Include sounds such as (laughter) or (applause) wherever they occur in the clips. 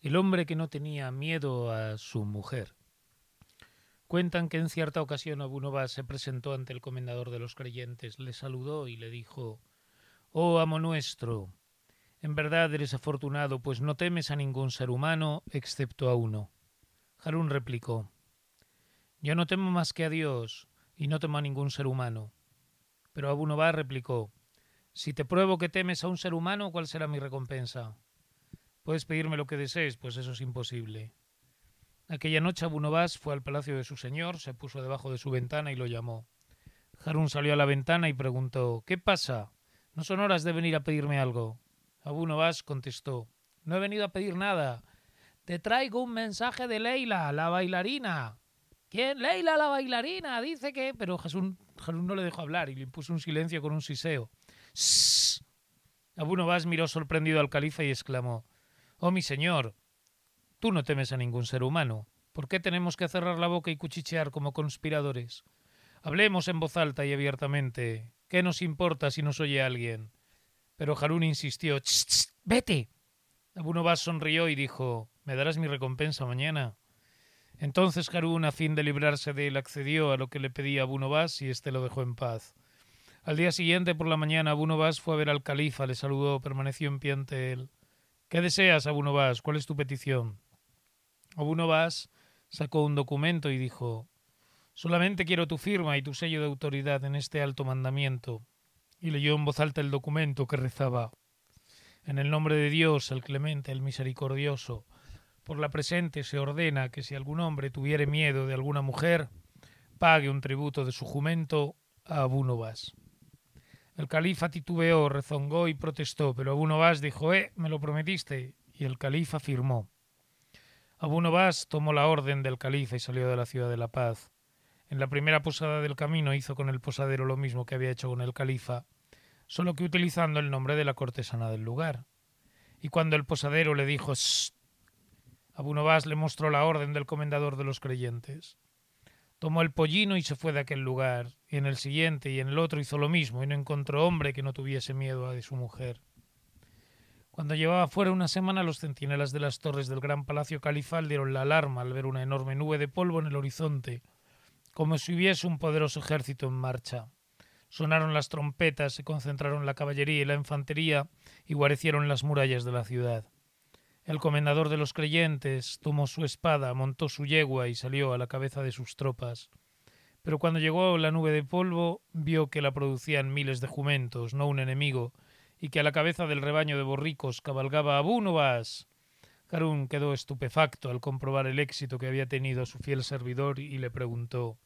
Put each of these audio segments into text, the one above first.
el hombre que no tenía miedo a su mujer. Cuentan que en cierta ocasión Abu Novas se presentó ante el comendador de los creyentes, le saludó y le dijo Oh amo nuestro, en verdad eres afortunado, pues no temes a ningún ser humano excepto a uno. Harún replicó Yo no temo más que a Dios, y no temo a ningún ser humano. Pero Abu Novas replicó Si te pruebo que temes a un ser humano, ¿cuál será mi recompensa? Puedes pedirme lo que desees, pues eso es imposible. Aquella noche Abu Novas fue al palacio de su señor, se puso debajo de su ventana y lo llamó. Harun salió a la ventana y preguntó ¿Qué pasa? ¿No son horas de venir a pedirme algo? Abu Novas contestó No he venido a pedir nada. Te traigo un mensaje de Leila, la bailarina. ¿Quién? Leila, la bailarina. Dice que... Pero Harun, no le dejó hablar y le impuso un silencio con un siseo. ¡Sss! Abu Novas miró sorprendido al califa y exclamó Oh mi señor, Tú no temes a ningún ser humano. ¿Por qué tenemos que cerrar la boca y cuchichear como conspiradores? Hablemos en voz alta y abiertamente. ¿Qué nos importa si nos oye alguien? Pero Harún insistió. ¡Ch, vete Abu Novas sonrió y dijo: ¿Me darás mi recompensa mañana? Entonces Harún, a fin de librarse de él, accedió a lo que le pedía Abu Novas y éste lo dejó en paz. Al día siguiente, por la mañana, Abu Novas fue a ver al califa, le saludó, permaneció en pie ante él. ¿Qué deseas, Abu Novas? ¿Cuál es tu petición? Abu Novas sacó un documento y dijo Solamente quiero tu firma y tu sello de autoridad en este alto mandamiento. Y leyó en voz alta el documento que rezaba En el nombre de Dios, el clemente, el misericordioso, por la presente se ordena que si algún hombre tuviere miedo de alguna mujer, pague un tributo de su jumento a Abu Novas. El califa titubeó, rezongó y protestó, pero Abu Novas dijo, eh, me lo prometiste, y el califa firmó. Abu Novas tomó la orden del califa y salió de la ciudad de la paz. En la primera posada del camino hizo con el posadero lo mismo que había hecho con el califa, solo que utilizando el nombre de la cortesana del lugar. Y cuando el posadero le dijo Shh, Abu Novas le mostró la orden del comendador de los creyentes. Tomó el pollino y se fue de aquel lugar, y en el siguiente y en el otro hizo lo mismo, y no encontró hombre que no tuviese miedo a de su mujer. Cuando llevaba fuera una semana, los centinelas de las torres del gran palacio califal dieron la alarma al ver una enorme nube de polvo en el horizonte, como si hubiese un poderoso ejército en marcha. Sonaron las trompetas, se concentraron la caballería y la infantería y guarecieron las murallas de la ciudad. El comendador de los creyentes tomó su espada, montó su yegua y salió a la cabeza de sus tropas. Pero cuando llegó la nube de polvo, vio que la producían miles de jumentos, no un enemigo, y que a la cabeza del rebaño de borricos cabalgaba Abu Novas. Harún quedó estupefacto al comprobar el éxito que había tenido su fiel servidor y le preguntó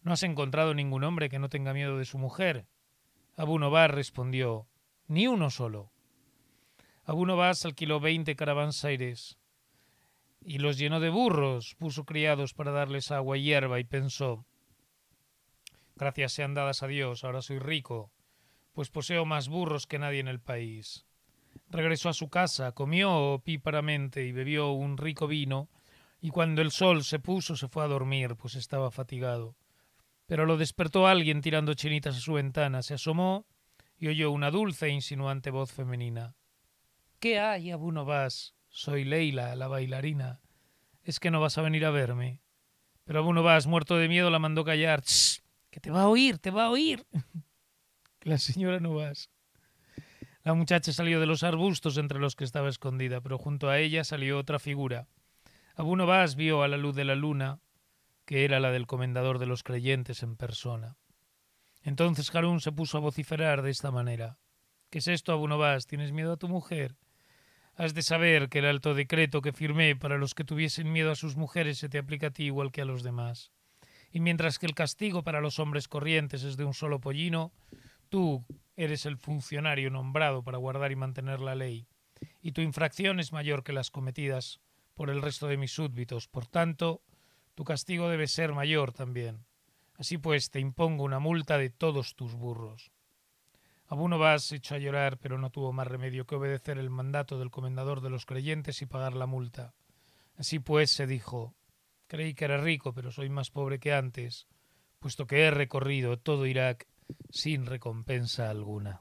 ¿No has encontrado ningún hombre que no tenga miedo de su mujer? Abu Novas respondió Ni uno solo. Abu Novas alquiló veinte caravansaires y los llenó de burros, puso criados para darles agua y hierba y pensó Gracias sean dadas a Dios, ahora soy rico pues poseo más burros que nadie en el país. Regresó a su casa, comió píparamente y bebió un rico vino, y cuando el sol se puso se fue a dormir, pues estaba fatigado. Pero lo despertó alguien tirando chinitas a su ventana, se asomó y oyó una dulce e insinuante voz femenina. ¿Qué hay, Abu no vas? Soy Leila, la bailarina. ¿Es que no vas a venir a verme? Pero Abu no vas, muerto de miedo, la mandó callar. ¡Que te va a oír, te va a oír! (laughs) La señora Novas. La muchacha salió de los arbustos entre los que estaba escondida, pero junto a ella salió otra figura. Abu Novas vio a la luz de la luna que era la del comendador de los creyentes en persona. Entonces Harún se puso a vociferar de esta manera. ¿Qué es esto, Abu Novas? ¿Tienes miedo a tu mujer? Has de saber que el alto decreto que firmé para los que tuviesen miedo a sus mujeres se te aplica a ti igual que a los demás. Y mientras que el castigo para los hombres corrientes es de un solo pollino, Tú eres el funcionario nombrado para guardar y mantener la ley, y tu infracción es mayor que las cometidas por el resto de mis súbditos. Por tanto, tu castigo debe ser mayor también. Así pues, te impongo una multa de todos tus burros. Abu Novas se echó a llorar, pero no tuvo más remedio que obedecer el mandato del comendador de los creyentes y pagar la multa. Así pues, se dijo, creí que era rico, pero soy más pobre que antes, puesto que he recorrido todo Irak sin recompensa alguna.